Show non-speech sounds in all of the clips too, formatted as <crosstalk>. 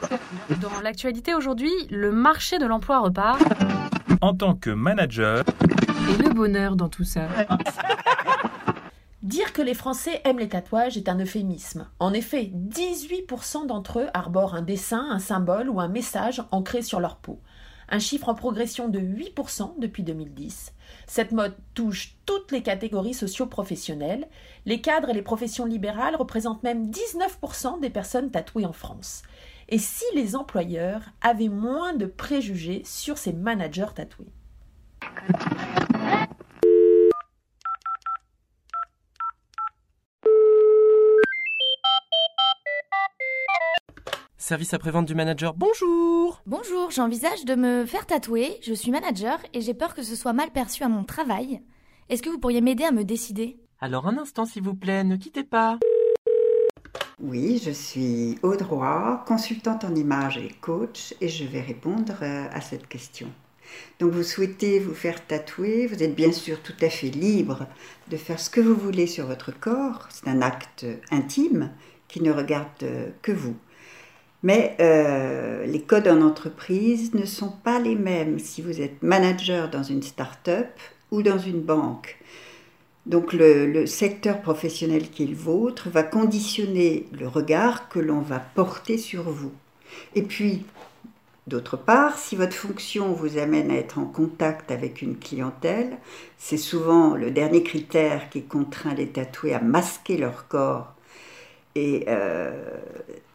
<laughs> Dans l'actualité aujourd'hui, le marché de l'emploi repart. En tant que manager, Et le bonheur dans tout ça. Dire que les Français aiment les tatouages est un euphémisme. En effet, 18% d'entre eux arborent un dessin, un symbole ou un message ancré sur leur peau. Un chiffre en progression de 8% depuis 2010. Cette mode touche toutes les catégories socio-professionnelles. Les cadres et les professions libérales représentent même 19% des personnes tatouées en France. Et si les employeurs avaient moins de préjugés sur ces managers tatoués Service après-vente du manager, bonjour Bonjour, j'envisage de me faire tatouer, je suis manager et j'ai peur que ce soit mal perçu à mon travail. Est-ce que vous pourriez m'aider à me décider? Alors un instant s'il vous plaît, ne quittez pas. Oui, je suis Aude Roy, consultante en images et coach, et je vais répondre euh, à cette question. Donc vous souhaitez vous faire tatouer, vous êtes bien sûr tout à fait libre de faire ce que vous voulez sur votre corps, c'est un acte intime qui ne regarde euh, que vous. Mais euh, les codes en entreprise ne sont pas les mêmes si vous êtes manager dans une start-up ou dans une banque. Donc le, secteur professionnel qui est le vôtre va conditionner le regard que l'on va porter sur vous. Et puis, d'autre part, si votre fonction vous amène à être en contact avec une clientèle, c'est souvent le dernier critère qui contraint les tatoués à masquer leur corps. Et euh,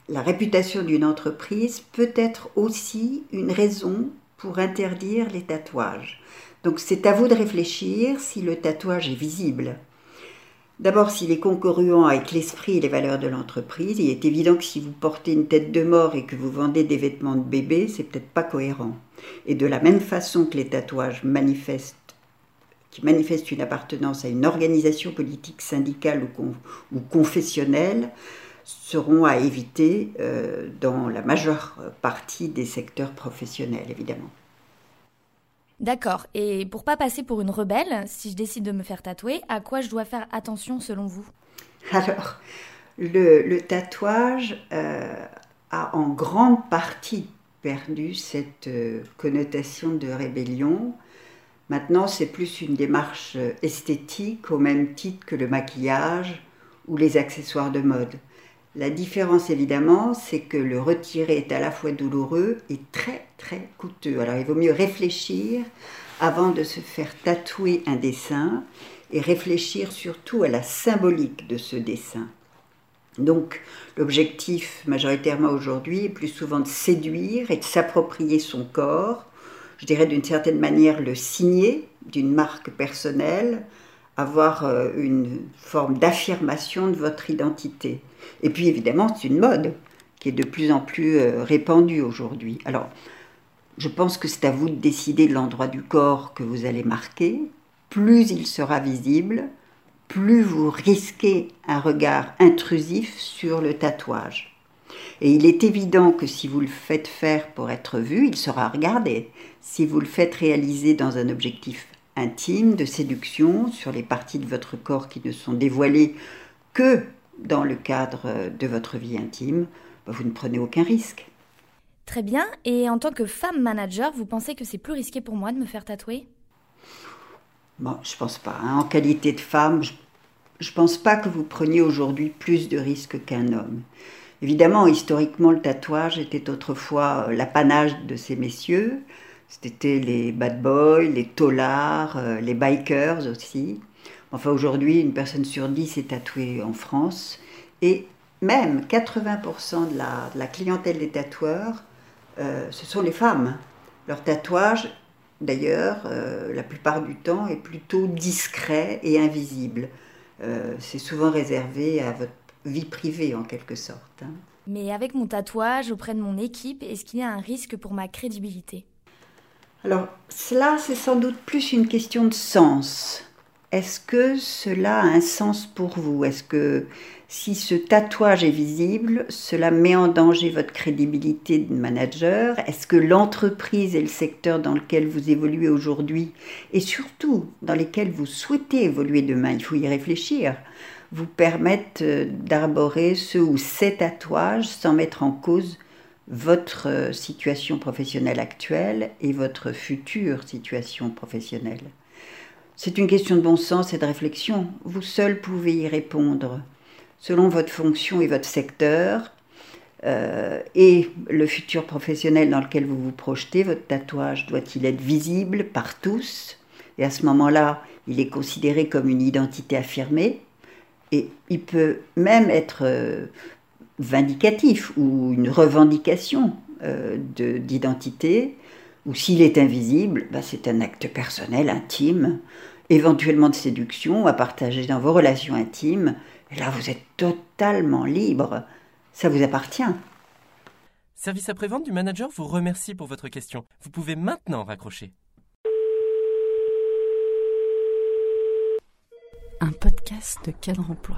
la réputation d'une entreprise peut être aussi une raison pour interdire les tatouages. Donc c'est à vous de réfléchir si le tatouage est visible. D'abord, s'il est concurrent avec l'esprit et les valeurs de l'entreprise, il est évident que si vous portez une tête de mort et que vous vendez des vêtements de bébé, c'est peut-être pas cohérent. Et de la même façon que les tatouages manifestent, qui manifestent une appartenance à une organisation politique, syndicale ou, con- ou confessionnelle, seront à éviter euh, dans la majeure partie des secteurs professionnels, évidemment. D'accord, et pour pas passer pour une rebelle, si je décide de me faire tatouer, à quoi je dois faire attention selon vous? Alors, le, tatouage euh, a en grande partie perdu cette euh, connotation de rébellion. Maintenant, c'est plus une démarche euh, esthétique au même titre que le maquillage ou les accessoires de mode. La différence, évidemment, c'est que le retirer est à la fois douloureux et très, très coûteux. Alors, il vaut mieux réfléchir avant de se faire tatouer un dessin et réfléchir surtout à la symbolique de ce dessin. Donc, l'objectif majoritairement aujourd'hui est plus souvent de séduire et de s'approprier son corps, je dirais d'une certaine manière le signer d'une marque personnelle, avoir euh, une forme d'affirmation de votre identité. Et puis évidemment, c'est une mode qui est de plus en plus euh, répandue aujourd'hui. Alors, je pense que c'est à vous de décider de l'endroit du corps que vous allez marquer. Plus il sera visible, plus vous risquez un regard intrusif sur le tatouage. Et il est évident que si vous le faites faire pour être vu, il sera regardé. Si vous le faites réaliser dans un objectif intime de séduction sur les parties de votre corps qui ne sont dévoilées que dans le cadre de votre vie intime, bah, vous ne prenez aucun risque. Très bien, et en tant que femme manager, vous pensez que c'est plus risqué pour moi de me faire tatouer? Bon, je pense pas. hein. En qualité de femme, je, je pense pas que vous preniez aujourd'hui plus de risques qu'un homme. Évidemment, historiquement, le tatouage était autrefois euh, l'apanage de ces messieurs. C'était les bad boys, les taulards, euh, les bikers aussi. Enfin, aujourd'hui, une personne sur dix est tatouée en France. Et même 80% de la, de la clientèle des tatoueurs, euh, ce sont les femmes. Leur tatouage, d'ailleurs, euh, la plupart du temps, est plutôt discret et invisible. Euh, c'est souvent réservé à votre vie privée, en quelque sorte. hein. Mais avec mon tatouage auprès de mon équipe, est-ce qu'il y a un risque pour ma crédibilité? Alors, cela, c'est sans doute plus une question de sens. Est-ce que cela a un sens pour vous? Est-ce que si ce tatouage est visible, cela met en danger votre crédibilité de manager? Est-ce que l'entreprise et le secteur dans lequel vous évoluez aujourd'hui, et surtout dans lesquels vous souhaitez évoluer demain, il faut y réfléchir, vous permettent euh, d'arborer ce ou ces tatouages sans mettre en cause votre euh, situation professionnelle actuelle et votre future situation professionnelle? C'est une question de bon sens et de réflexion. Vous seul pouvez y répondre. Selon votre fonction et votre secteur, euh, et le futur professionnel dans lequel vous vous projetez, votre tatouage doit-il être visible par tous? Et à ce moment-là, il est considéré comme une identité affirmée. Et il peut même être euh, vindicatif ou une revendication euh, d'identité, ou s'il est invisible, bah, c'est un acte personnel, intime, éventuellement de séduction à partager dans vos relations intimes. Et là, vous êtes totalement libre. Ça vous appartient. Service après-vente du manager vous remercie pour votre question. Vous pouvez maintenant raccrocher. Un podcast de cadre emploi.